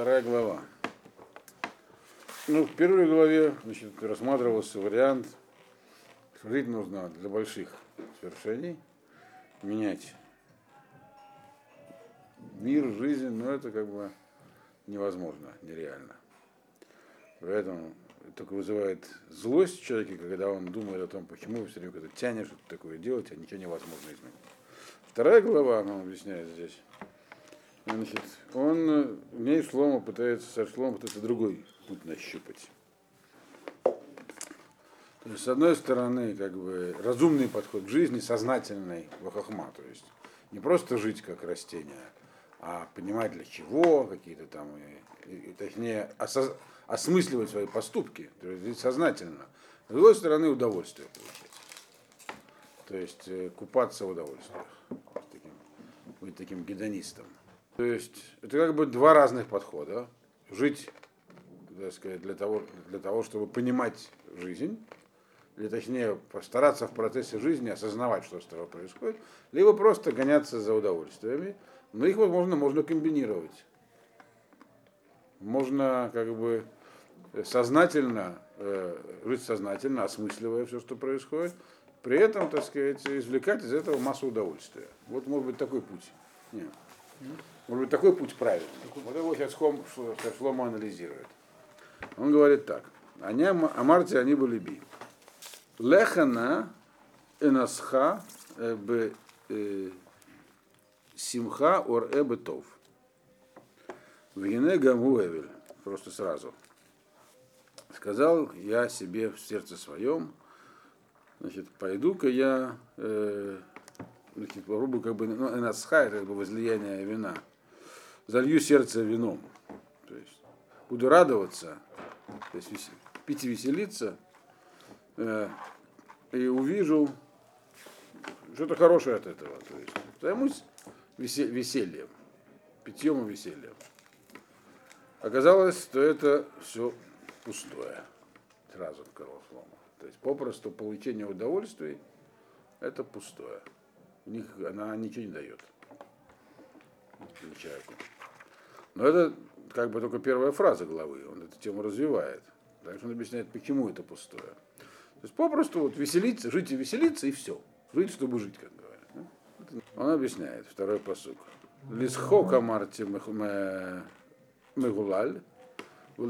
Вторая глава. Ну, в первой главе значит, рассматривался вариант, смотреть нужно для больших свершений, менять мир, жизнь, но это как бы невозможно, нереально. Поэтому только вызывает злость в человеке, когда он думает о том, почему все время когда тянет что-то такое делать, а ничего невозможно изменить. Вторая глава, она объясняет здесь, Значит, он в ней Шлома пытается, со Шлома пытается другой путь нащупать. То есть, с одной стороны, как бы разумный подход к жизни, сознательный вахахма, то есть не просто жить как растение, а понимать для чего, какие-то там, и, и, точнее, осоз, осмысливать свои поступки, то есть жить сознательно. С другой стороны, удовольствие получать. То есть э, купаться в удовольствиях, таким, быть таким гедонистом. То есть это как бы два разных подхода. Жить, так сказать, для того, для того, чтобы понимать жизнь, или точнее постараться в процессе жизни осознавать, что с тобой происходит, либо просто гоняться за удовольствиями. Но их, возможно, можно комбинировать. Можно как бы сознательно, э, жить сознательно, осмысливая все, что происходит, при этом, так сказать, извлекать из этого массу удовольствия. Вот может быть такой путь. Нет. Может быть, такой путь правильный. Вот его сейчас Хом, Шлома анализирует. Он говорит так. Они, Амарти, они были би. Лехана энасха б симха ор эбе тов. Вине гаму эвель. Просто сразу. Сказал я себе в сердце своем, значит, пойду-ка я, э, попробую как бы, ну, энасха, как бы возлияние вина залью сердце вином. То есть буду радоваться, то есть пить и веселиться, э, и увижу что-то хорошее от этого. То есть займусь весельем, питьем и весельем. Оказалось, что это все пустое. Сразу Шлома. То есть попросту получение удовольствий это пустое. У них она ничего не дает человеку. Но это как бы только первая фраза главы, он эту тему развивает. Дальше он объясняет, почему это пустое. То есть попросту вот веселиться, жить и веселиться, и все. Жить, чтобы жить, как говорят. Он объясняет, второй посук. Лисхока марти мегулаль,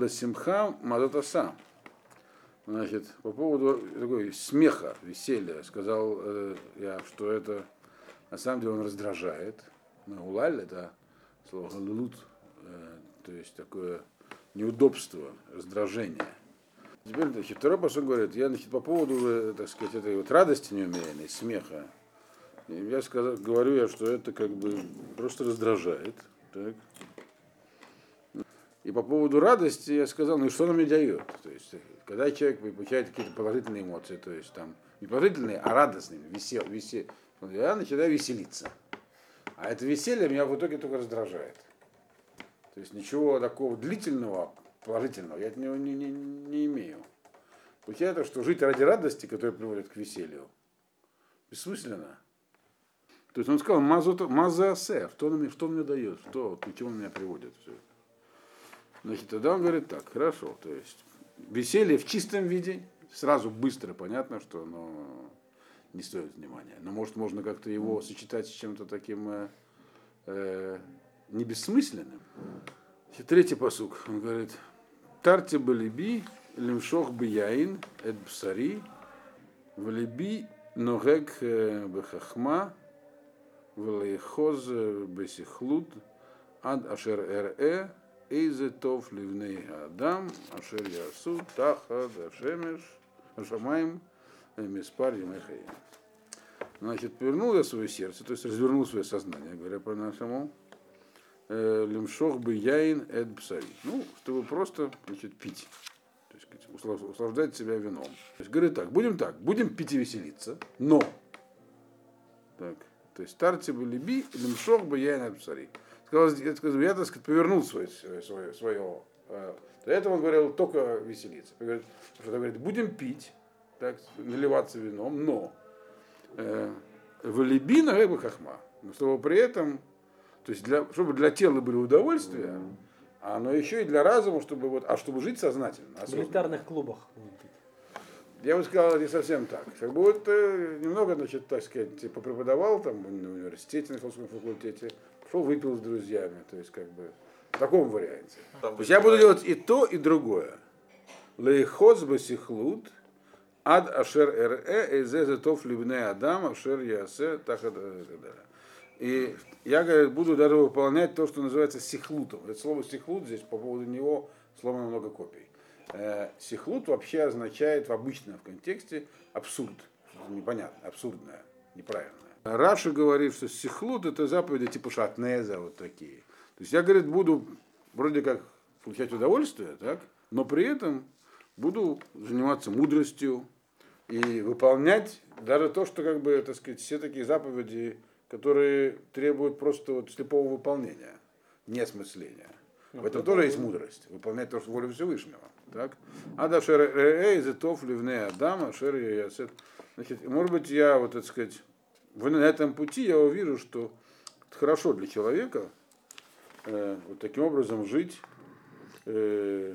симха мадатаса. Значит, по поводу такой смеха, веселья, сказал э, я, что это на самом деле он раздражает. Мегулаль это слово Э, то есть такое неудобство, раздражение. Теперь значит, второй посыл говорит, я значит, по поводу, э, так сказать, этой вот радости неумеренной, смеха, я сказал, говорю я, что это как бы просто раздражает. Так. И по поводу радости я сказал, ну и что она мне дает? То есть, когда человек получает какие-то положительные эмоции, то есть там не положительные, а радостные, весел, весел, я начинаю веселиться. А это веселье меня в итоге только раздражает. То есть ничего такого длительного, положительного я от него не, не, не имею. Получается, что жить ради радости, которая приводит к веселью, бессмысленно. То есть он сказал, мазасе, что он мне, что он мне дает, что, к чему он меня приводит. Все. Значит, тогда он говорит так, хорошо, то есть веселье в чистом виде, сразу быстро понятно, что оно не стоит внимания. Но может можно как-то его сочетать с чем-то таким э, э, не бессмысленным. И третий посук, он говорит, Тарти балиби, лимшох бияин, эд бсари, валиби ногек э, бехахма, валейхоз э, бесихлут, ад ашер эрэ, эйзе тов ливней адам, ашер ясу, тахад ашемеш, ашамаем, э, миспар ямехаим. Значит, повернул я свое сердце, то есть развернул свое сознание, говоря по нашему лимшох бы яин эд бсари. Ну, чтобы просто значит, пить. То есть услаждать себя вином. То есть говорит так, будем так, будем пить и веселиться, но. Так, то есть старцы были би, лимшох бы яин эд бсари. Сказал, я, так сказать, повернул свое, свое, свое э, до этого он говорил только веселиться. Он говорит, что говорит, будем пить, так, наливаться вином, но э, в либина рыба хахма. Но чтобы при этом то есть, для, чтобы для тела были удовольствия, А оно еще и для разума, чтобы вот, а чтобы жить сознательно. В элитарных клубах. Я бы сказал, не совсем так. Как бы вот э, немного, значит, так сказать, типа преподавал там на университете, на философском факультете, пошел выпил с друзьями, то есть как бы в таком варианте. Там То есть я буду делать и то, и другое. Лейхоз басихлут, ад ашер ре, эзе зетов любне адам, ашер ясе, тахад и так далее. И я, говорит, буду даже выполнять то, что называется сихлутом. Это слово сихлут здесь по поводу него сломано много копий. Э, Сихлут вообще означает в обычном контексте абсурд. Что-то Непонятно, абсурдное, неправильное. Раша говорит, что сихлут это заповеди типа шатнеза, вот такие. То есть я, говорит, буду вроде как получать удовольствие, так, но при этом буду заниматься мудростью и выполнять даже то, что, как бы, так сказать, все такие заповеди, которые требуют просто вот слепого выполнения, не осмысления. В этом тоже есть мудрость, выполнять то, что воля Всевышнего. Так? Ада шер эй зетов ливне Адама, шер ясет. Значит, может быть, я, вот, так сказать, на этом пути я увижу, что хорошо для человека э, вот таким образом жить э,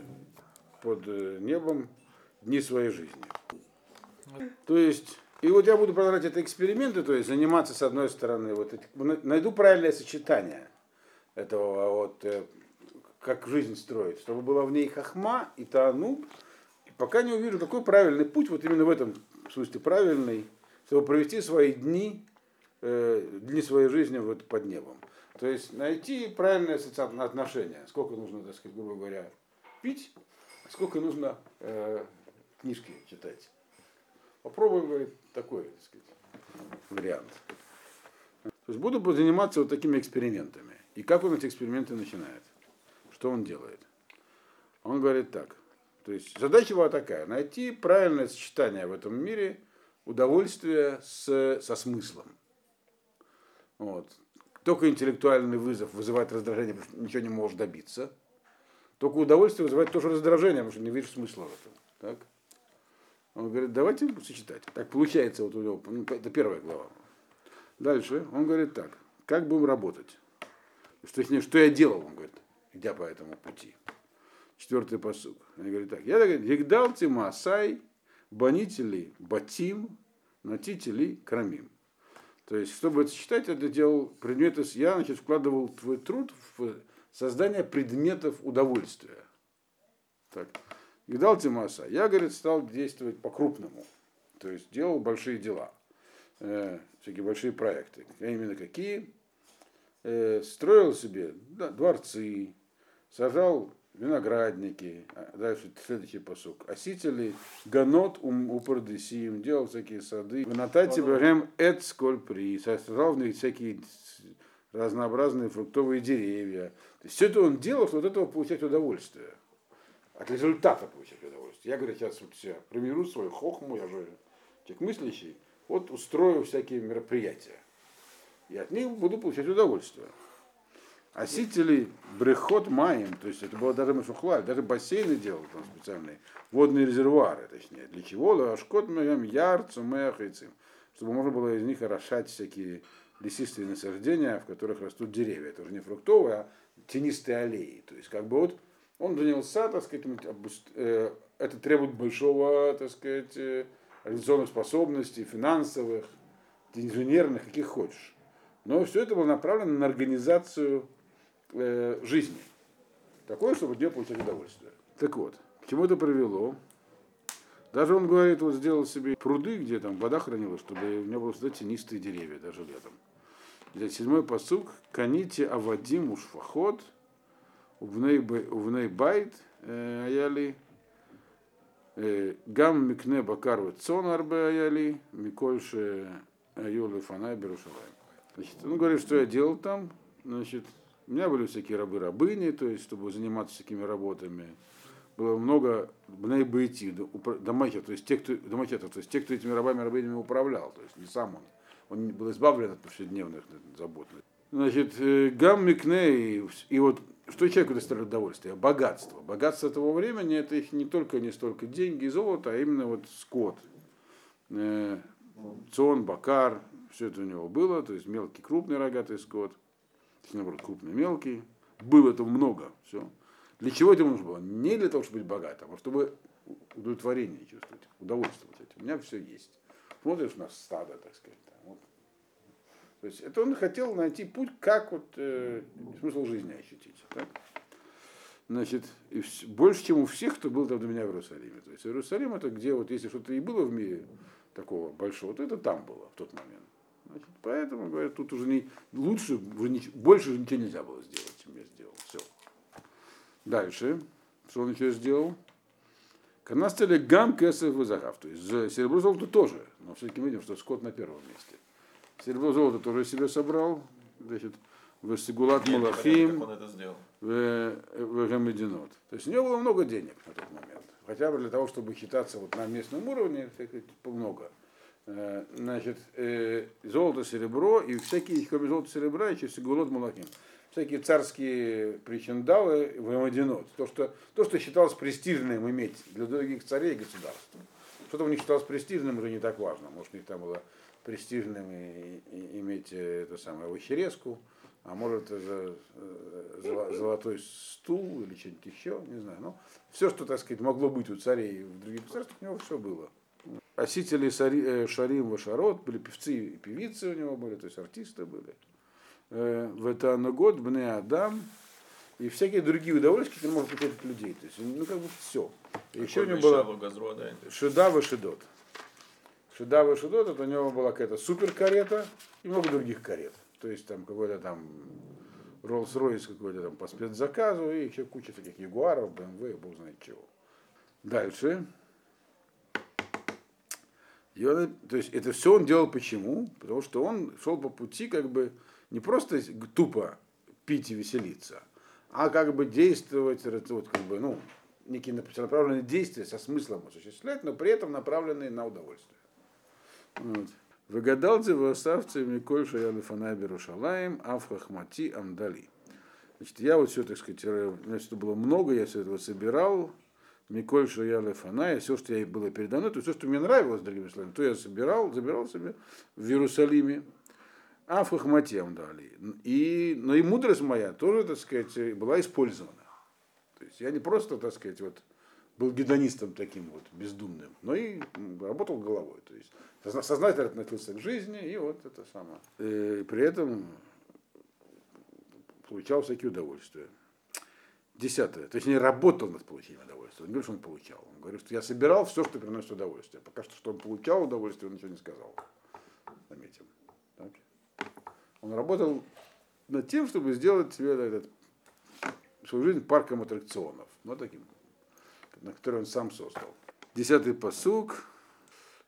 под э, небом дни своей жизни. То есть, и вот я буду продолжать это эксперименты, то есть заниматься с одной стороны, вот найду правильное сочетание этого вот, э, как жизнь строить, чтобы была в ней хахма и таанук, и пока не увижу, какой правильный путь, вот именно в этом смысле правильный, чтобы провести свои дни, э, дни своей жизни вот под небом. То есть найти правильное социальное отношение, сколько нужно, так сказать, грубо говоря, пить, а сколько нужно э, книжки читать. Попробуем, говорит, такой, так сказать, вариант. То есть буду заниматься вот такими экспериментами. И как он эти эксперименты начинает? Что он делает? Он говорит так. То есть задача была такая, найти правильное сочетание в этом мире удовольствия с, со смыслом. Вот. Только интеллектуальный вызов вызывает раздражение, потому что ничего не можешь добиться. Только удовольствие вызывает тоже раздражение, потому что не видишь смысла в этом. Так? Он говорит, давайте сочетать. Так получается вот у него, ну, это первая глава. Дальше он говорит так, как будем работать? Что, что я делал, он говорит, идя по этому пути. Четвертый посук. Он говорит так, я говорит, Егдал Тимасай, банители Батим, натители Крамим. То есть, чтобы это сочетать, это делал предметы, я, значит, вкладывал твой труд в создание предметов удовольствия. Так. И дал Тимаса. Я, говорит, стал действовать по-крупному. То есть делал большие дела. Э, всякие большие проекты. А именно какие? Э, строил себе да, дворцы, сажал виноградники, а дальше следующий посук. Осители ганот ум упардесим, делал всякие сады. Винатати бахем эт сколь при, сажал в них всякие разнообразные фруктовые деревья. То есть все это он делал, чтобы от этого получать удовольствие. От результата получать удовольствие. Я, говорю, сейчас вот все примеру свою хохму, я же человек мыслящий, вот устрою всякие мероприятия. И от них буду получать удовольствие. Осители брехот маем, то есть это было даже мешухлаль, даже бассейны делал там специальные, водные резервуары, точнее. Для чего? Лашкот маем яр, цумех и цим. Чтобы можно было из них орошать всякие лесистые насаждения, в которых растут деревья. Это уже не фруктовые, а тенистые аллеи. То есть как бы вот он занялся, так сказать, э, это требует большого, так сказать, э, организационных способностей, финансовых, инженерных, каких хочешь. Но все это было направлено на организацию э, жизни. Такое, чтобы от нее получать удовольствие. Так вот, к чему это привело? Даже он говорит, вот сделал себе пруды, где там вода хранилась, чтобы у него было всегда тенистые деревья, даже летом. Седьмой посук. Каните авадим ушфахот, увней байт э, аяли, гам микне бакар цон арбе аяли, микольше аюлы фанай берушалаем. Значит, он говорит, что я делал там. Значит, у меня были всякие рабы-рабыни, то есть, чтобы заниматься всякими работами. Было много бней-байти, домахетов, то есть тех, кто, домахетов, то есть тех, кто этими рабами-рабынями управлял, то есть не сам он. Он был избавлен от повседневных забот. Значит, э, гам микне, и, и вот что человеку доставляет удовольствие? Богатство. Богатство того времени это их не только не столько деньги и золото, а именно вот скот. Э, Цон, бакар, все это у него было, то есть мелкий, крупный рогатый скот, наоборот, крупный, мелкий. Было это много, все. Для чего это нужно было? Не для того, чтобы быть богатым, а чтобы удовлетворение чувствовать, удовольствие. У меня все есть. Смотришь на стадо, так сказать. То есть это он хотел найти путь, как вот э, смысл жизни ощутить. Так? Значит, и в, больше, чем у всех, кто был там до меня в Иерусалиме. То есть Иерусалим это где вот если что-то и было в мире такого большого, то это там было в тот момент. Значит, поэтому, говорят, тут уже не лучше, уже не, больше уже ничего нельзя было сделать, чем я сделал. Все. Дальше. Что он еще сделал? Канастели гам кесов и захав. То есть серебро золото тоже. Но все-таки мы видим, что скот на первом месте. Серебро золото тоже себе собрал. Значит, в Сигулат Малахим, в Гамединот. То есть у него было много денег на тот момент. Хотя бы для того, чтобы считаться вот на местном уровне, так сказать, много. Э, значит, э, золото, серебро и всякие, кроме золота, серебра, еще Сигулот Малахим всякие царские причиндалы в Амадинот. То что, то, что считалось престижным иметь для других царей и государств. Что-то у них считалось престижным, уже не так важно. Может, у них там было престижным и, и, иметь э, это самое овощерезку, а может это э, золотой стул или что-нибудь еще, не знаю. Но все, что, так сказать, могло быть у царей в других государствах, у него все было. Осители э, Шарим Вашарот, были певцы и певицы у него были, то есть артисты были. В это год Бне Адам и всякие другие удовольствия, которые можно получать от людей. То есть, ну, как бы все. Еще у него было Шедава Шедот. Шедава Шедот, это у него была какая-то супер карета и много других карет. То есть там какой-то там Rolls-Royce какой-то там по спецзаказу и еще куча таких Ягуаров, BMW, бог знает чего. Дальше. И он, то есть это все он делал почему? Потому что он шел по пути как бы не просто тупо пить и веселиться, а как бы действовать, вот, как бы, ну, некие направленные действия со смыслом осуществлять, но при этом направленные на удовольствие. Вот. Выгадал Дзевасавцы Миколь Шаяли Фанайберу Шалаем, Афхахмати Амдали. Значит, я вот все, так сказать, значит, это было много, я все это собирал, Миколь Шаяли Фанай, все, что я было передо мной, то все, что мне нравилось, другими словами, то я собирал, забирал себе в Иерусалиме, а в хохмате дали. И, но и мудрость моя тоже, так сказать, была использована. То есть я не просто, так сказать, вот был гедонистом таким вот бездумным, но и работал головой. То есть сознательно относился к жизни, и вот это самое. И при этом получал всякие удовольствия. Десятое. То есть не работал над получением удовольствия. Он говорит, что он получал. Он говорит, что я собирал все, что приносит удовольствие. Пока что, что он получал удовольствие, он ничего не сказал. Заметим. Он работал над тем, чтобы сделать себе этот, свою жизнь парком аттракционов. Ну, таким, на который он сам создал. Десятый посук.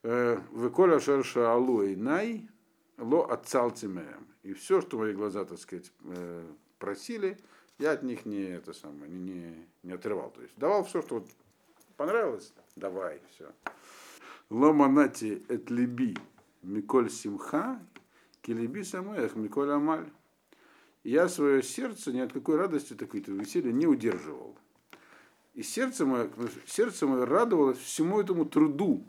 «Э, Выколя шерша алу и най, ло отцал И все, что мои глаза, так сказать, э, просили, я от них не, это самое, не, не, отрывал. То есть давал все, что вот понравилось, давай, все. Ломанати эт либи Миколь Симха Келеби самоях Миколь Амаль. Я свое сердце ни от какой радости, такой то веселья не удерживал. И сердце мое, сердце мое радовалось всему этому труду.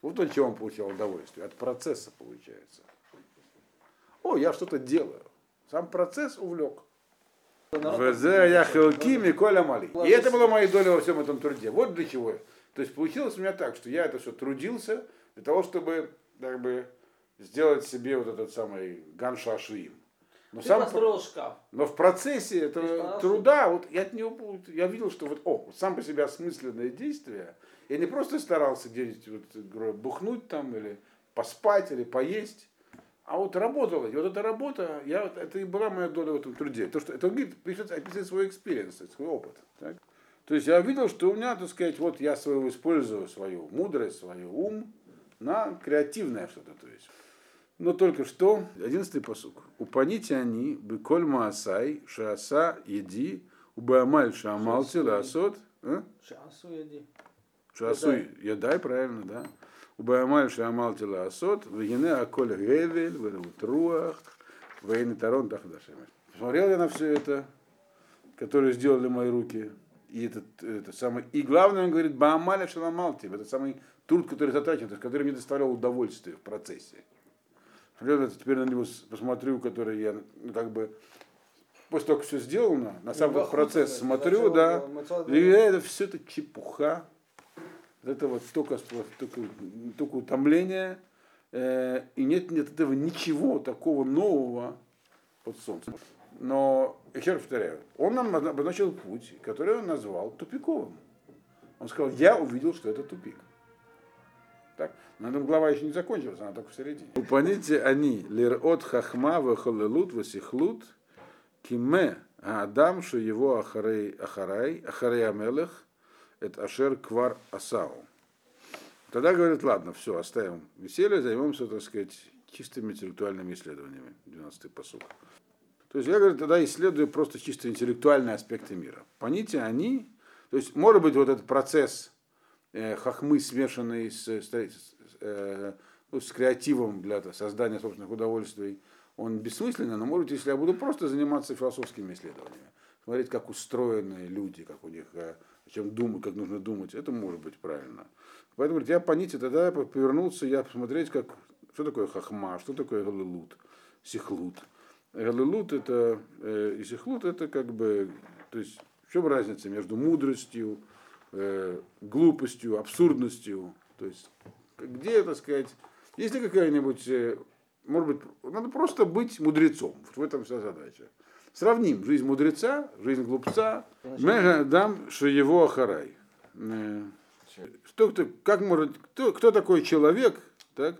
Вот от чего он получал удовольствие. От процесса получается. О, я что-то делаю. Сам процесс увлек. И это была моя доля во всем этом труде. Вот для чего. То есть получилось у меня так, что я это все трудился для того, чтобы как бы, сделать себе вот этот самый גן שעשועים. Но, Ты сам, шкаф. но в процессе этого труда, вот я от него я видел, что вот, о, сам по себе осмысленное действие, я не просто старался где-нибудь вот, бухнуть там или поспать или поесть, а вот работала. И вот эта работа, я, это и была моя доля в этом труде. То, что, это он говорит, пишет, описывает свой экспириенс, свой опыт. Так? То есть я видел, что у меня, так сказать, вот я свою использую свою мудрость, свой ум на креативное что-то. То есть. Но только что, одиннадцатый посук. Упаните они, быколь маасай, шааса еди, убаамаль шаамал тиласот. А? Шаасу еди. Шаасу едай, правильно, да. Убаамаль шаамал тиласот, вегене аколь гевель, верутруах, вейны тарон тахдашем. Посмотрел я на все это, которое сделали мои руки, и этот, это самый, и главное, он говорит, Баамаля Шаламалти, это самый труд, который затрачен, который мне доставлял удовольствие в процессе. Я теперь на него посмотрю, который я ну, как бы после того, как все сделано, на сам Бахут, процесс да, смотрю, да, и это все это чепуха. Это вот столько, столько, столько утомления, э, и нет, нет этого ничего такого нового под солнцем. Но, еще раз повторяю, он нам обозначил путь, который он назвал тупиковым. Он сказал, я увидел, что это тупик. Так? На этом глава еще не закончилась, она только в середине. Упаните они, лирот хахма вахалелут васихлут, киме адам, что его ахарей ахарай, ахарей амелех, это ашер квар асау. Тогда говорит, ладно, все, оставим веселье, займемся, так сказать, чистыми интеллектуальными исследованиями. 12-й посуд. То есть я, говорю, тогда исследую просто чисто интеллектуальные аспекты мира. Понятия они, то есть может быть вот этот процесс э, хохмы, смешанный с, с, э, ну, с креативом для создания собственных удовольствий, он бессмысленный, но может быть, если я буду просто заниматься философскими исследованиями, смотреть, как устроены люди, как у них, э, о чем думать, как нужно думать, это может быть правильно. Поэтому говорит, я по нити тогда повернулся, я посмотреть, как, что такое хахма, что такое галилут, сихлут. Галилут это, э, и сихлут это как бы, то есть в чем разница между мудростью, э, глупостью, абсурдностью, то есть где, так сказать, есть ли какая-нибудь, э, может быть, надо просто быть мудрецом, в этом вся задача. Сравним жизнь мудреца, жизнь глупца, мега дам, что его ахарай. Э, что, кто, как может, кто, кто такой человек, так,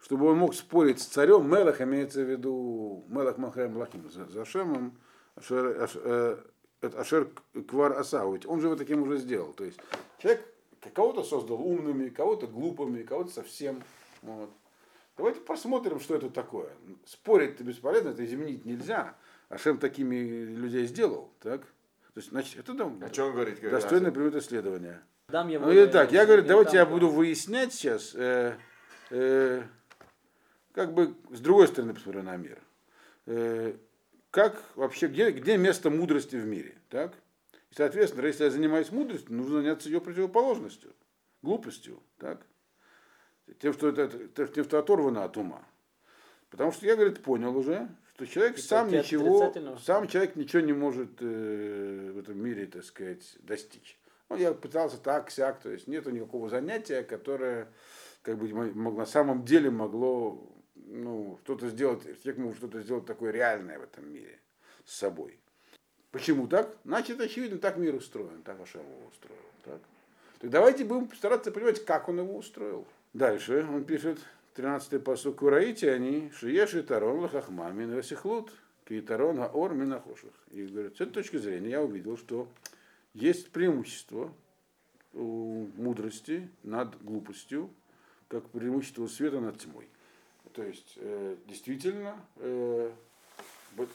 чтобы он мог спорить с царем, Мелах имеется в виду Мелах Махаем Лахим, за, за Шемом, Ашер, Аш, э, Ашер Квар Асау, он же его таким уже сделал. То есть человек кого-то создал умными, кого-то глупыми, кого-то совсем. Вот. Давайте посмотрим, что это такое. Спорить-то бесполезно, это изменить нельзя. Ашем такими людей сделал, так? То есть, значит, это да, О чем говорить? достойное привод исследования. Дам его, Ну и так, я говорю, давайте я буду выяснять сейчас, э, э, как бы с другой стороны посмотрю на мир. Э, как вообще, где, где место мудрости в мире, так? И, соответственно, если я занимаюсь мудростью, нужно заняться ее противоположностью, глупостью, так? Тем, что это, тем, что оторвано от ума. Потому что я, говорит, понял уже, что человек Это сам ничего, сам человек ничего не может э, в этом мире, так сказать, достичь. Ну, я пытался так, сяк, то есть нету никакого занятия, которое как бы мо- мог- на самом деле могло ну, что-то сделать, человек мог что-то сделать такое реальное в этом мире с собой. Почему так? Значит, очевидно, так мир устроен, так Ашем его устроил. Так? Так давайте будем стараться понимать, как он его устроил. Дальше он пишет, 13-й посук, «Ураите они, шиеш и тарон лахахма мин васихлут, ки тарон аор минахоших». И говорит, с этой точки зрения я увидел, что есть преимущество у мудрости над глупостью, как преимущество света над тьмой. То есть, э, действительно, э,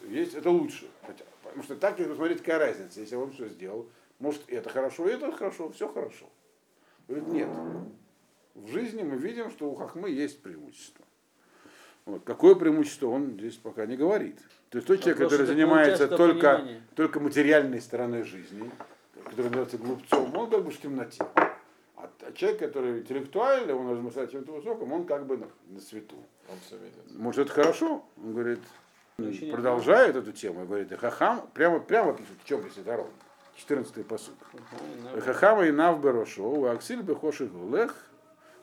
есть, это лучше. Хотя, потому что так, если посмотреть, какая разница, если он все сделал, может, и это хорошо, и это хорошо, все хорошо. Говорит, нет. В жизни мы видим, что у Хахмы есть преимущество. Вот. Какое преимущество, он здесь пока не говорит. То есть тот человек, Вопрос, который занимается только, понимание. только материальной стороной жизни, который является глупцом, он как бы в темноте. А человек, который интеллектуальный, он размышляет о чем-то высоком, он как бы на, на свету. Он все видит. Может, это хорошо? Он говорит, продолжает эту тему, и говорит, «И хахам, прямо, прямо пишет, в чем здесь это ровно. 14 посуд. Хахама и нав берошо, аксиль бехоши гулех,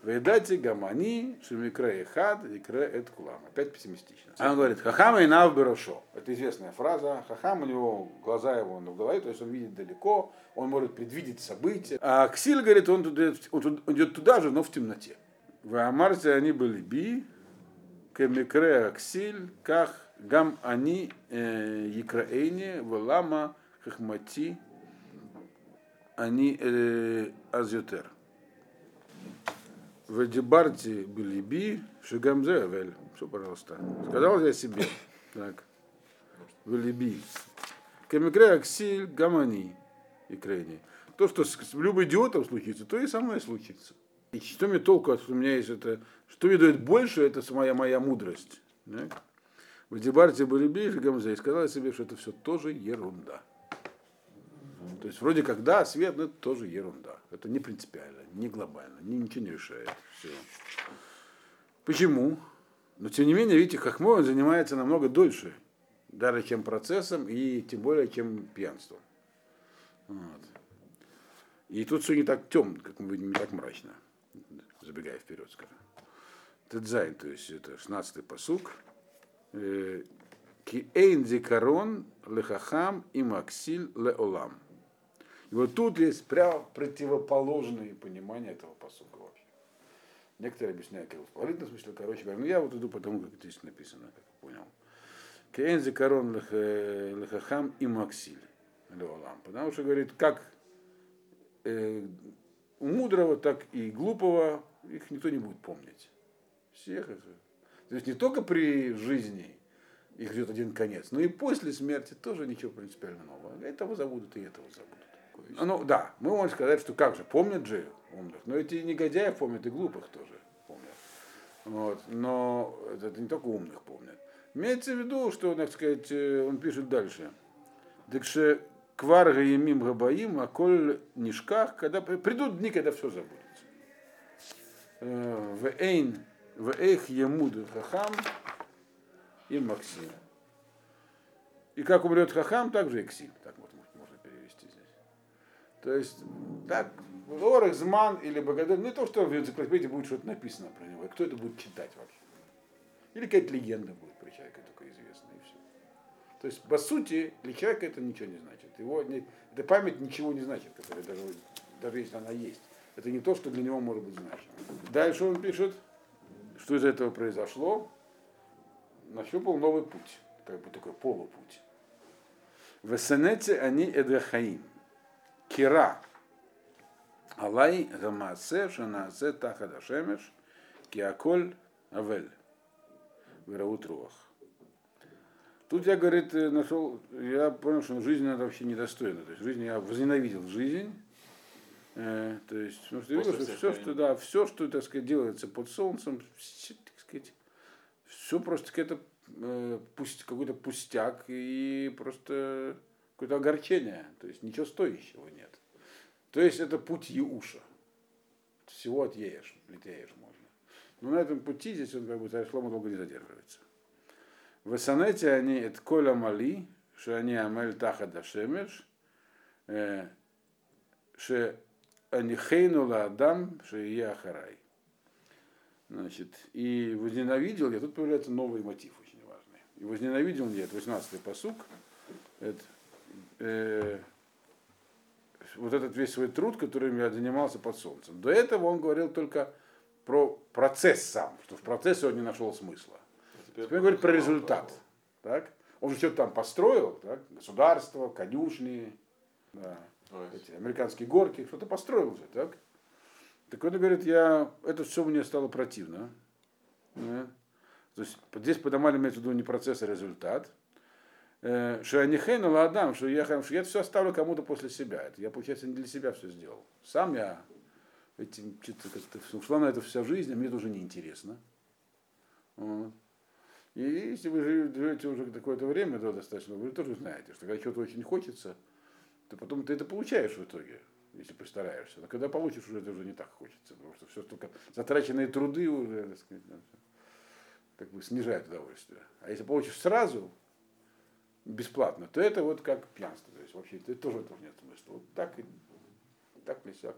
вейдати гамани, шумикре хад, икре эт кулам. Опять пессимистично. А он говорит, хахама и нав берошо. Это известная фраза. Хахам у него, глаза его в голове, то есть он видит далеко, он может предвидеть события. А Аксиль, говорит, он туда- он идет туда же, но в темноте. В Амарте они были би, кемикре аксиль, ках гам они э, якраэйни, валама, хахмати, они э, азютер. В Дебарте Белиби, Шигамзе, Вель. Все, пожалуйста. Сказал я себе. Так. Белиби. Камикре Аксиль Гамани и Крейни. То, что с, любым идиотом случится, то и со мной случится. И что мне толку, от- что у меня есть это, что мне дает больше, это моя, моя мудрость. Да? В Белиби, Шигамзе. И сказал я себе, что это все тоже ерунда. То есть вроде как да, свет, но это тоже ерунда. Это не принципиально, не глобально, ни- ничего не решает. Все. Почему? Но тем не менее, видите, Хахмой он занимается намного дольше. даже чем процессом и тем более чем пьянством. Вот. И тут все не так темно, как мы видим, не так мрачно, забегая вперед, скажем. Тедзайн, то есть это 16-й посук. Э, Ки эйн зикарон лехахам и максиль леолам. И вот тут есть прямо противоположные понимания этого посука вообще. Некоторые объясняют как в положительном смысле, короче говоря, ну я вот иду потому, как здесь написано, как я понял. Кейн зикарон лехахам и максиль леолам. Потому что, говорит, как э, у мудрого, так и глупого их никто не будет помнить. Всех их. То есть не только при жизни их ждет один конец, но и после смерти тоже ничего принципиально нового. Этого забудут и этого забудут. Ну да, мы можем сказать, что как же, помнят же умных, но эти негодяев помнят и глупых тоже помнят. Вот. Но это не только умных помнят. Имеется в виду, что, так сказать, он пишет дальше. Так что квар гаемим габаим, а коль нишках, когда придут дни, когда все забудется. В эйн, в эйх емуд хахам и максим. И как умрет хахам, так же эксим. Так вот можно перевести здесь. То есть, так, Орах, Зман или Богодель, не то, что в энциклопедии будет что-то написано про него, и кто это будет читать вообще. Или какая-то легенда будет про человека только известная, и все. То есть, по сути, для человека это ничего не значит. Его не, эта память ничего не значит, которая даже, даже если она есть. Это не то, что для него может быть значимо. Дальше он пишет, что из этого произошло. Нащупал новый путь, как бы такой полупуть. В эсенете они эдрахаим. Кира. Алай гамаасе шанаасе тахада шемеш киаколь авель. Вераут руах. Тут я, говорит, нашел, я понял, что жизнь это вообще недостойна. То есть жизнь я возненавидел жизнь. Э, то есть, ну, видел, что все, что, да, все, что, так сказать, делается под солнцем, все, так сказать, все просто какое-то э, пусть, какой-то пустяк и просто какое-то огорчение. То есть ничего стоящего нет. То есть это путь Еуша. Всего от Ееш, летеешь можно. Но на этом пути здесь он как бы Шлома долго не задерживается. В Эсанете они это коля мали, что они амель таха дашемеш, что они хейнула адам, что я ахарай. Значит, и возненавидел я, тут появляется новый мотив очень важный. И возненавидел я, это 18-й посук, это, э, вот этот весь свой труд, которым я занимался под солнцем. До этого он говорил только про процесс сам, что в процессе он не нашел смысла. Теперь, Теперь говорит про результат. Так? Он же что-то там построил, так? государство, конюшни, да, эти американские горки, что-то построил же, так? Так он говорит, я, это все мне стало противно. Да? То есть здесь подомали имеется в не процесс, а результат. Что я не хейну ладам, что я, что я все оставлю кому-то после себя. Это я, получается, не для себя все сделал. Сам я этим, что-то, ушла на это вся жизнь, а мне это уже неинтересно. Вот. И если вы живете уже какое-то время, то достаточно, вы тоже знаете, что когда чего-то очень хочется, то потом ты это получаешь в итоге если постараешься. Но когда получишь, уже это уже не так хочется, потому что все столько затраченные труды уже, так сказать, как бы снижают удовольствие. А если получишь сразу, бесплатно, то это вот как пьянство. То есть вообще это тоже, тоже нет смысла. Вот так и так не сяк.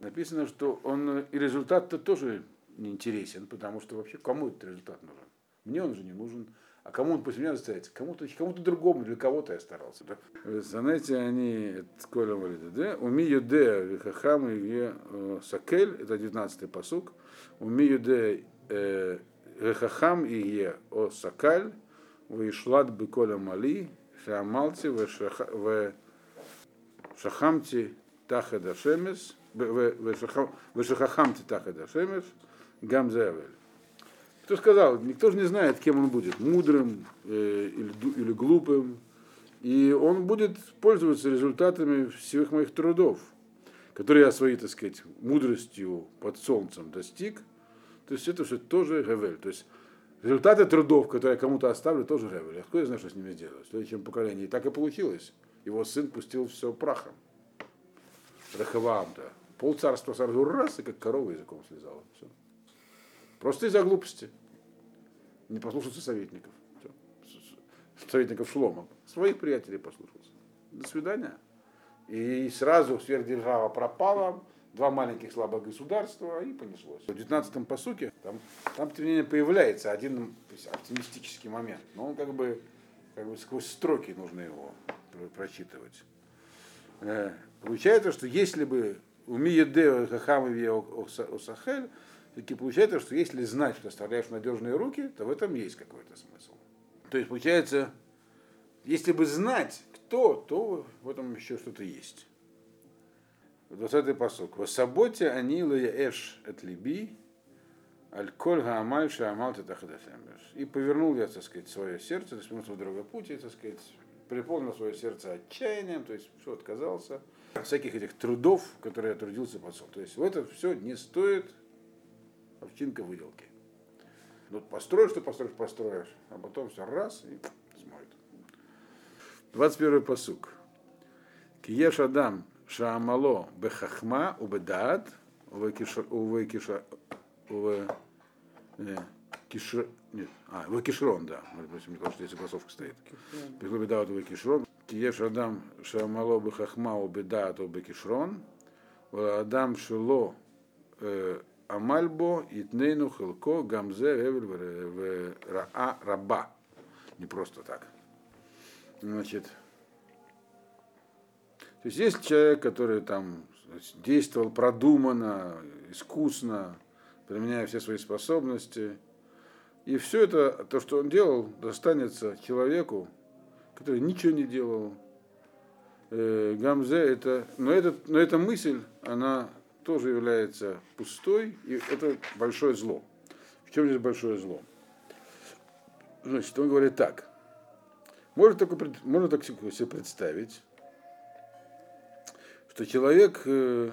Написано, что он и результат-то тоже не интересен, потому что вообще кому этот результат нужен? Мне он же не нужен. А кому он после меня достается? Кому-то кому другому, для кого-то я старался. да? Знаете, они, Коля говорит, да? Уми юдея вихахам и э, сакель, это 19-й посук. Уми юдея э, вихахам и е о сакаль, Вишлад бы Коля мали, шамалти в шахамти тахедашемес, в шахамти тахедашемес, гамзевель. Кто сказал, никто же не знает, кем он будет, мудрым э, или, или глупым. И он будет пользоваться результатами всех моих трудов, которые я своей, так сказать, мудростью под солнцем достиг. То есть это все тоже Гавель. То есть результаты трудов, которые я кому-то оставлю, тоже Гавель. Откуда я знаю, что с ними сделать? В следующем поколении. И так и получилось. Его сын пустил все прахом. Рахаваам-то. Пол царства сразу раз, и как корова языком слезала. Все. Просто из-за глупости. Не послушаться советников. Советников Шлома, своих приятелей послушался. До свидания. И сразу сверхдержава пропала, два маленьких слабых государства, и понеслось. В 19-м посуке там, там тем не менее, появляется один оптимистический момент, но он как бы, как бы сквозь строки нужно его прочитывать. Получается, что если бы у Миедео Хахамове Осахель, таки получается, что если знать, что оставляешь надежные руки, то в этом есть какой-то смысл. То есть, получается, если бы знать, кто, то в этом еще что-то есть. 20-й посок. В саботе они эш от либи, аль-коль гаамаль шаамал И повернул я, так сказать, свое сердце, то есть в другой пути, так сказать, переполнил свое сердце отчаянием, то есть все отказался от всяких этих трудов, которые я трудился солнцем. То есть в это все не стоит овчинка выделки. Ну, построишь, что построишь, построишь, а потом все раз и смоет. 21 посук. Киеш Адам Шаамало Бехахма Убедат Кишр, нет, а, Вакишрон, да. Может мне кажется, здесь согласовка стоит. Бехлубедат Вакишрон. Киеш Адам Шаамало Бехахма Убедат Убекишрон. Адам Шило Амальбо, Итнейну, Хилко, Гамзе, Эвель, Раа, Раба. Не просто так. Значит, то есть есть человек, который там действовал продуманно, искусно, применяя все свои способности. И все это, то, что он делал, достанется человеку, который ничего не делал. Э, Гамзе это, но, этот, но эта мысль, она тоже является пустой, и это большое зло. В чем здесь большое зло? Значит, он говорит так. Можно, только, можно так себе представить, что человек э,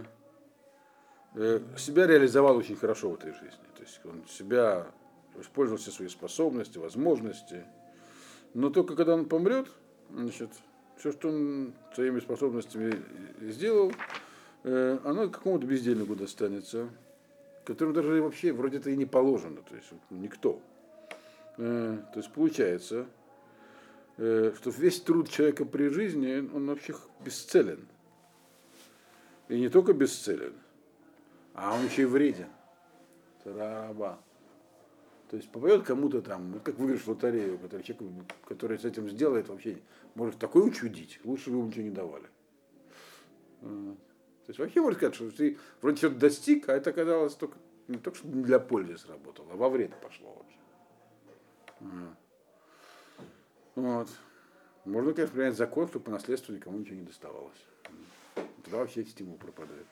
э, себя реализовал очень хорошо в этой жизни. То есть он себя использовал все свои способности, возможности. Но только когда он помрет, значит, все, что он своими способностями сделал, оно какому-то бездельнику достанется, которому даже вообще вроде это и не положено, то есть никто. Э, то есть получается, э, что весь труд человека при жизни, он вообще бесцелен. И не только бесцелен, а он еще и вреден. Раба. То есть попадет кому-то там, вот как выигрыш в лотерею, который, человек, который с этим сделает, вообще может такой учудить, лучше бы ему ничего не давали. То есть вообще можно сказать, что ты вроде что-то достиг, а это оказалось только не только что для пользы сработало, а во вред пошло вообще. Вот. Можно, конечно, принять закон, чтобы по наследству никому ничего не доставалось. Тогда вообще стимул пропадает.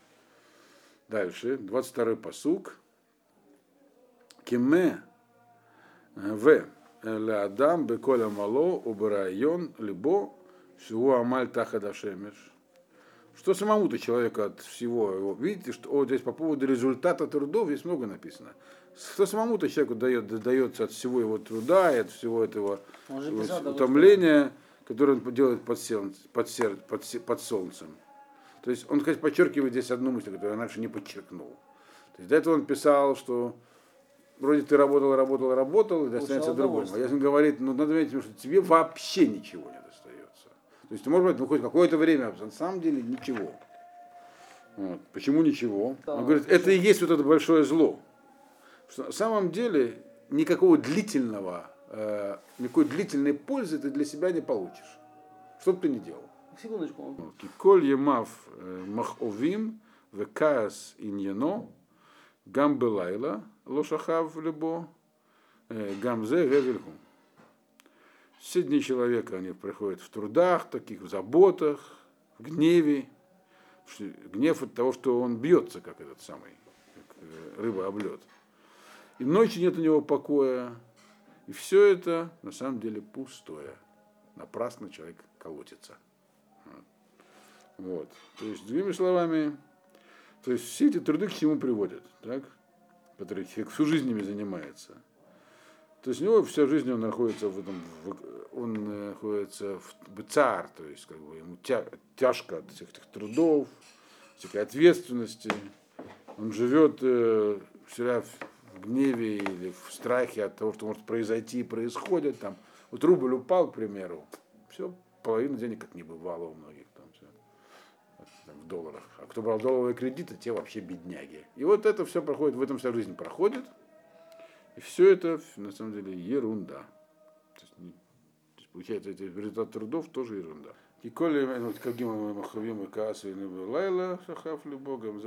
Дальше, 22-й посук. Киме в Адам беколя мало убарайон либо шиву амаль тахадашемеш. Что самому-то человеку от всего, видите, что вот здесь по поводу результата трудов здесь много написано. Что самому-то человеку дает, дается от всего его труда и от всего этого утомления, которое он делает под, сел, под, сер, под, под солнцем. То есть он, хоть подчеркивает здесь одну мысль, которую он раньше не подчеркнул. То есть до этого он писал, что вроде ты работал, работал, работал, и достанется другому. А если он говорит, ну надо заметить, что тебе вообще ничего нет. То есть, может быть, ну, хоть какое-то время, а на самом деле ничего. Вот. Почему ничего? Он говорит, это и есть вот это большое зло. Что на самом деле никакого длительного, э, никакой длительной пользы ты для себя не получишь. Что бы ты ни делал. Секундочку. Коль емав э, маховим векаас иньяно гамбелайла лошахав либо э, гамзе гевельхум. Все дни человека они проходят в трудах, таких в заботах, в гневе. Гнев от того, что он бьется, как этот самый, как э, рыба об. И ночью нет у него покоя. И все это на самом деле пустое. Напрасно человек колотится. Вот. То есть, другими словами, то есть все эти труды к чему приводят, так? которые человек всю жизнь ими занимается. То есть у него вся жизнь он находится в этом, он находится в бцар, то есть как бы ему тя, тяжко от всех этих трудов, всякой ответственности. Он живет э, всегда в гневе или в страхе от того, что может произойти и происходит. Там Вот рубль упал, к примеру, все, половина денег как не бывало у многих там все в долларах. А кто брал долларовые кредиты, те вообще бедняги. И вот это все проходит, в этом вся жизнь проходит. И все это на самом деле ерунда. То есть, не, то есть получается, это результат трудов тоже ерунда. И коли вот каким махавим и каасу и лайла шахав богом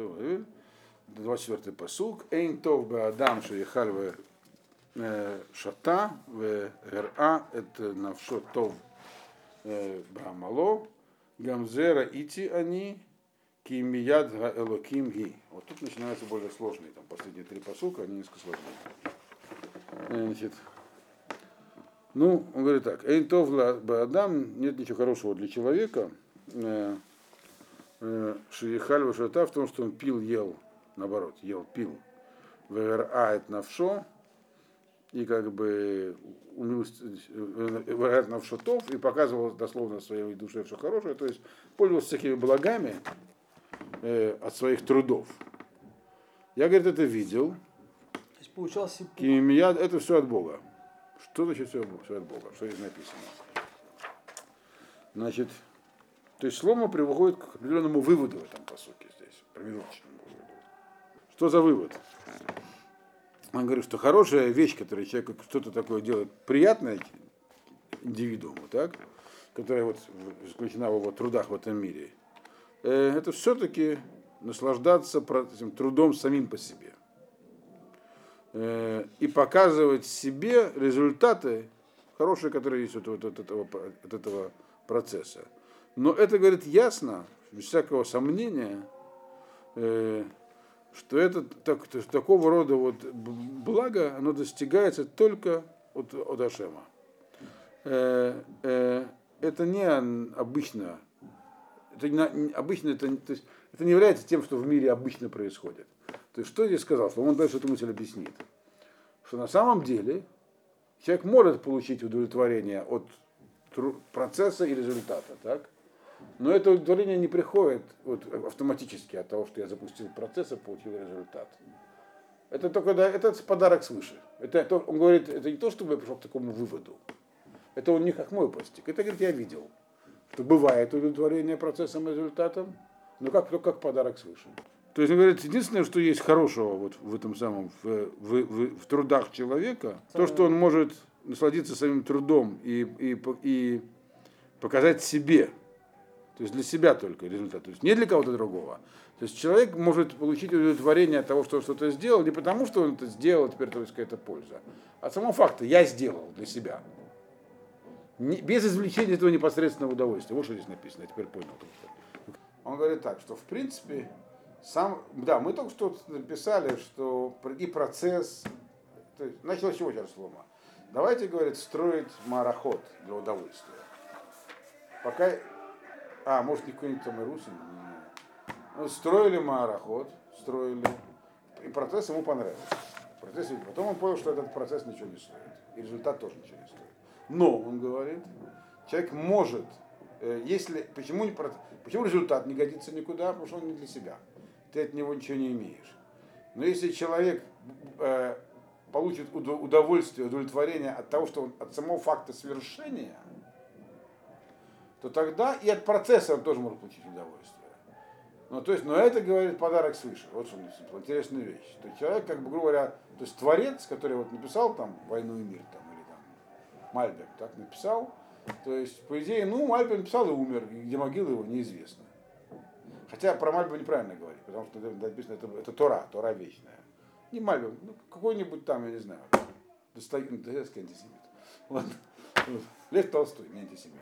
24 посук. Эйн тов бы адам шеехаль в шата в гера это навшо тов бамало гамзера ити они кимияд элоким ги. Вот тут начинаются более сложные, там последние три посука, они несколько сложнее. Значит, ну, он говорит так, Эйнтов Баадам, нет ничего хорошего для человека, Шиехаль Вашата в том, что он пил, ел, наоборот, ел, пил. Вераает навшо, и как бы вераает навшотов, и показывал дословно своей душе все хорошее, то есть пользовался всякими благами э, от своих трудов. Я, говорит, это видел. Есть получался Кимия, это все от Бога. Что значит все, от Бога? Что здесь написано? Значит, то есть Слома приводит к определенному выводу в этом посуке здесь, промежуточному выводу. Что за вывод? Он говорит, что хорошая вещь, которая человек что-то такое делает приятное индивидууму, так, которая вот заключена в его трудах в этом мире, э, это все-таки наслаждаться этим трудом самим по себе. Э, и показывать себе результаты хорошие, которые есть от, от, от, этого, от этого процесса. Но это, говорит, ясно, без всякого сомнения, э, что это так, то, такого рода вот благо, оно достигается только от, от Ашема. Э, э, это не обычно, это не, обычно это, то есть, это не является тем, что в мире обычно происходит. То есть что здесь сказал? Он дальше эту мысль объяснит. Что на самом деле человек может получить удовлетворение от процесса и результата, так? Но это удовлетворение не приходит вот, автоматически от того, что я запустил процесс и получил результат. Это только да, это подарок свыше. Это, это, он говорит, это не то, чтобы я пришел к такому выводу. Это он не как мой постиг. Это, говорит, я видел, что бывает удовлетворение процессом и результатом, но как, только как подарок свыше. То есть, он говорит, единственное, что есть хорошего вот в этом самом, в, в, в, в трудах человека, то, что он может насладиться своим трудом и, и, и показать себе, то есть для себя только результат, то есть не для кого-то другого. То есть человек может получить удовлетворение от того, что что-то сделал, не потому, что он это сделал, теперь то есть какая-то польза, а от самого факта, я сделал для себя. Не, без извлечения этого непосредственного удовольствия. Вот что здесь написано, я теперь понял. Он говорит так, что в принципе сам, да, мы только что написали, что и процесс, то есть, началось чего сейчас слома? Давайте, говорит, строить мароход для удовольствия. Пока, а, может, не какой-нибудь там и Русин? Ну, строили мароход, строили, и процесс ему понравился. Процесс, потом он понял, что этот процесс ничего не стоит, и результат тоже ничего не стоит. Но, он говорит, человек может, э, если, почему, не, почему результат не годится никуда, потому что он не для себя ты от него ничего не имеешь. Но если человек э, получит удовольствие, удовлетворение от того, что он от самого факта совершения, то тогда и от процесса он тоже может получить удовольствие. Ну, то есть, но это говорит подарок свыше. Вот что интересная вещь. То есть человек, как бы, грубо говоря, то есть творец, который вот написал там «Войну и мир», там, или там Мальбек так написал, то есть, по идее, ну, Мальбек написал и умер, где могила его неизвестно. Хотя про Мальбу неправильно говорить, потому что написано, это, это Тора, Тора вечная. Не Мальбу, ну, какой-нибудь там, я не знаю, Достоевский антисемит. Ладно. Лев Толстой, не антисемит.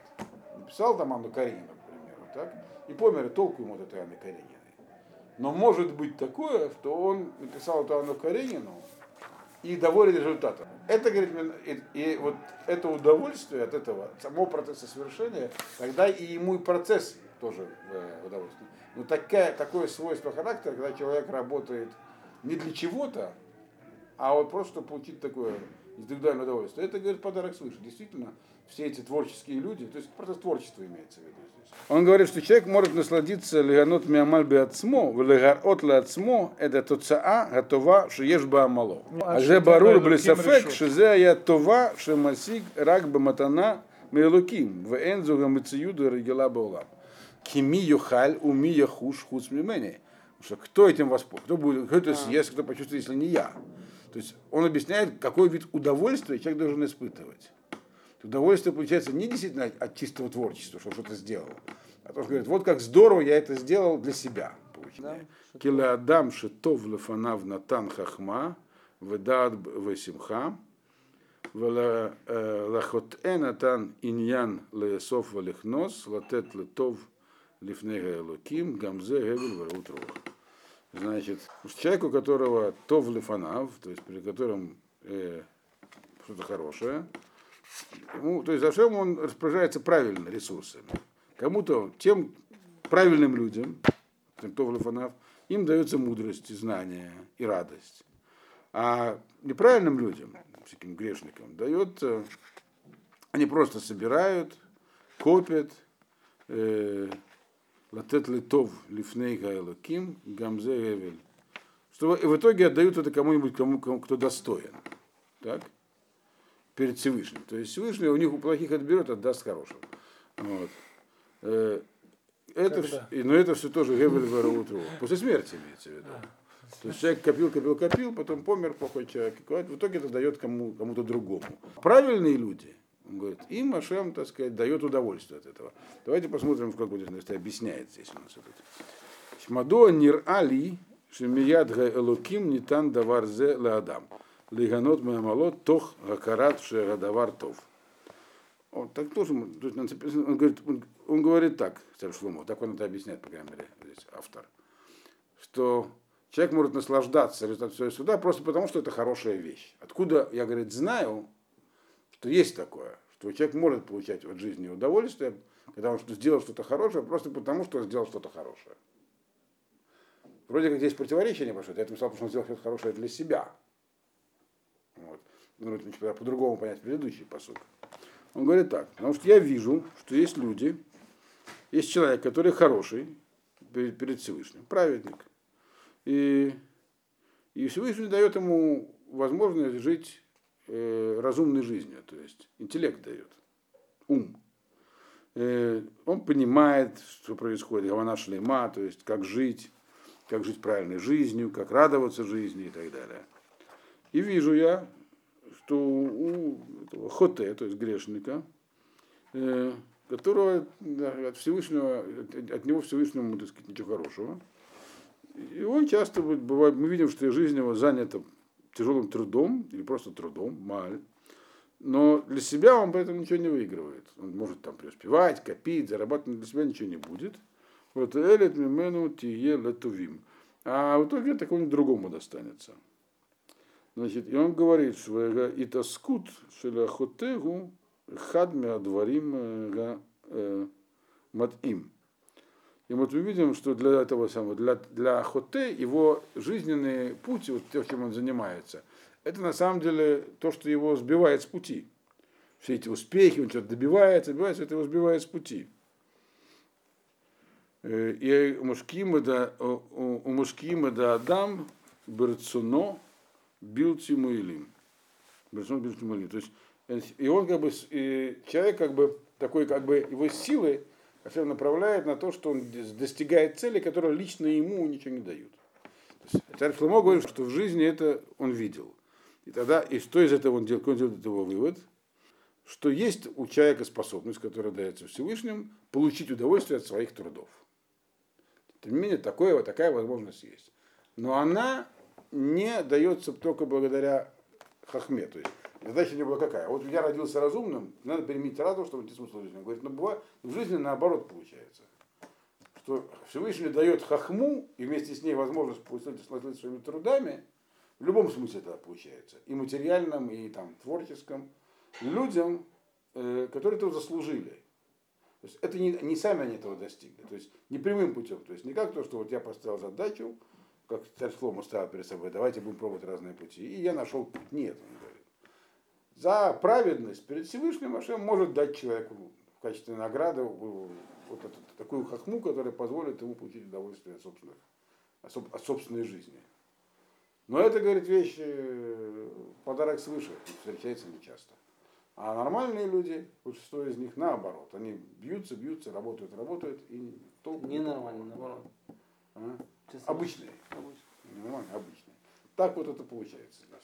Написал там Анну Каренину, к примеру, так? И помер, и толку ему от этой Анны Карениной. Но может быть такое, что он написал эту Анну Каренину и доволен результатом. Это, говорит, и, и вот это удовольствие от этого, самого процесса совершения, тогда и ему и процесс тоже э, удовольствие. Но такая, такое свойство характера, когда человек работает не для чего-то, а вот просто чтобы получить такое индивидуальное удовольствие. Это, говорит, подарок свыше. Действительно, все эти творческие люди, то есть просто творчество имеется в виду здесь. Он говорит, что человек может насладиться леганот миамаль беацмо, велегарот леацмо, это тоцаа готова шиеш баамало. А же барур блесафек, шизе я това, шемасиг рак баматана мелуким, в энзу гамицеюду регела баулам. Кими юхаль, уми яхуш хуц мимени. Что кто этим воспользуется? Кто, будет, кто это съест, кто почувствует, если не я? То есть он объясняет, какой вид удовольствия человек должен испытывать. Удовольствие получается не действительно от чистого творчества, что что-то сделал, а то, что говорит, вот как здорово я это сделал для себя. Кила адам шитов лефанав натан хахма, ведад весимха, ולחוטא נתן עניין לאסוף ולכנוס, לתת לטוב Лифнега луким Гамзе Гевель Варут Значит, человеку, у которого то в Лифанав, то есть при котором э, что-то хорошее, ну, то есть за всем он распоряжается правильно ресурсами. Кому-то, тем правильным людям, тем то в Лифанав, им дается мудрость и знание и радость. А неправильным людям, всяким грешникам, дает, э, они просто собирают, копят, э, Латет литов лифнейга элоким гамзе эвель. Что в итоге отдают это кому-нибудь, кому, кому, кто достоин. Так? Перед Всевышним. То есть Всевышний у них у плохих отберет, отдаст хорошим. Вот. Это, все, но это все тоже Гевель Вараутру. После смерти имеется в виду. То есть человек копил, копил, копил, потом помер плохой человек. В итоге это дает кому, кому-то другому. Правильные люди, он говорит, им Машем, так сказать, дает удовольствие от этого. Давайте посмотрим, как будет это объясняет здесь у нас этот. Шмадо нир али, шемият га элоким нитан даварзе леадам. Лиганот маямалот тох гакарат шегадавар тов. Он так тоже, он говорит, он, он говорит так, Шломо, так он это объясняет, по крайней мере, здесь автор, что человек может наслаждаться результатом своего суда просто потому, что это хорошая вещь. Откуда, я, говорит, знаю, что есть такое, что человек может получать от жизни удовольствие, когда он сделал что-то хорошее, просто потому, что он сделал что-то хорошее. Вроде как здесь противоречие небольшое, я этому сказал, что он сделал что-то хорошее для себя. Вот. Ну, по-другому понять предыдущий посуд. Он говорит так, потому что я вижу, что есть люди, есть человек, который хороший перед, перед Всевышним, праведник. И, и Всевышний дает ему возможность жить э, разумной жизнью, то есть интеллект дает, ум. Э, он понимает, что происходит, Гавана Шлема, то есть как жить, как жить правильной жизнью, как радоваться жизни и так далее. И вижу я, что у этого хоте, то есть грешника, э, которого от Всевышнего, от него Всевышнему, так сказать, ничего хорошего. И он часто бывает, мы видим, что жизнь его занята тяжелым трудом или просто трудом, маль. Но для себя он поэтому ничего не выигрывает. Он может там преуспевать, копить, зарабатывать, но для себя ничего не будет. Вот элит мимену тие летувим. А в итоге такому другому достанется. Значит, и он говорит, что и таскут шеляхотегу хадми адварим э, э, матим. И вот мы видим, что для этого самого, для, для Хоте его жизненный путь, вот то, чем он занимается, это на самом деле то, что его сбивает с пути. Все эти успехи, он что-то добивается, добивается, это его сбивает с пути. Э, и у Мушкима да, у Мушкима да Адам Берцуно бил Тимуилим. Берцуно бил Тимуилим. То есть, э, и он как бы, и человек как бы, такой как бы, его силы, Хашем направляет на то, что он достигает цели, которые лично ему ничего не дают. Царь Шломо говорит, что в жизни это он видел. И тогда, и что из этого он делает, он делает этого вывод, что есть у человека способность, которая дается Всевышним, получить удовольствие от своих трудов. Тем не менее, такое, такая возможность есть. Но она не дается только благодаря хахме. То есть Задача не была какая? Вот я родился разумным, надо переменить разум, чтобы найти смысл жизни. Он говорит, ну бывает, в жизни наоборот получается. Что Всевышний дает хахму и вместе с ней возможность насладиться своими трудами, в любом смысле это получается. И материальном, и там творческом. Людям, э, которые этого заслужили. То есть это не, не сами они этого достигли. То есть не прямым путем. То есть не как то, что вот я поставил задачу, как царь Шлома ставил перед собой, давайте будем пробовать разные пути. И я нашел путь. Нет, за праведность перед Всевышним Ашем может дать человеку в качестве награды э, вот эту, такую хохму, которая позволит ему получить удовольствие от, собственных, от соб- от собственной жизни. Но это, говорит, вещь, э, подарок свыше, встречается нечасто. А нормальные люди, большинство из них наоборот, они бьются, бьются, работают, работают и толку не Ненормально, наоборот. А? Обычные. Обычно. Нормально, обычные. Так вот это получается здесь.